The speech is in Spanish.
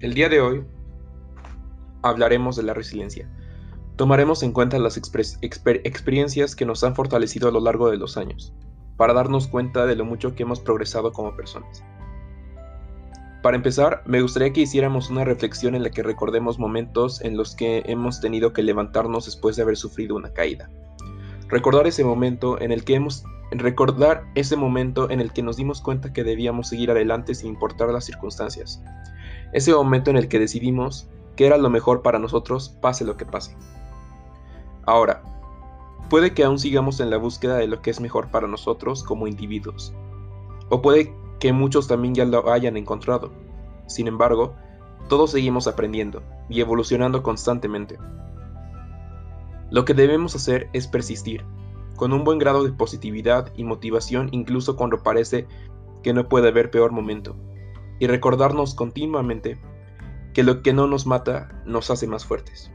El día de hoy hablaremos de la resiliencia. Tomaremos en cuenta las experiencias que nos han fortalecido a lo largo de los años, para darnos cuenta de lo mucho que hemos progresado como personas. Para empezar, me gustaría que hiciéramos una reflexión en la que recordemos momentos en los que hemos tenido que levantarnos después de haber sufrido una caída. Recordar ese momento en el que hemos recordar ese momento en el que nos dimos cuenta que debíamos seguir adelante sin importar las circunstancias ese momento en el que decidimos que era lo mejor para nosotros, pase lo que pase. Ahora, puede que aún sigamos en la búsqueda de lo que es mejor para nosotros como individuos, o puede que muchos también ya lo hayan encontrado. Sin embargo, todos seguimos aprendiendo y evolucionando constantemente. Lo que debemos hacer es persistir, con un buen grado de positividad y motivación incluso cuando parece que no puede haber peor momento y recordarnos continuamente que lo que no nos mata nos hace más fuertes.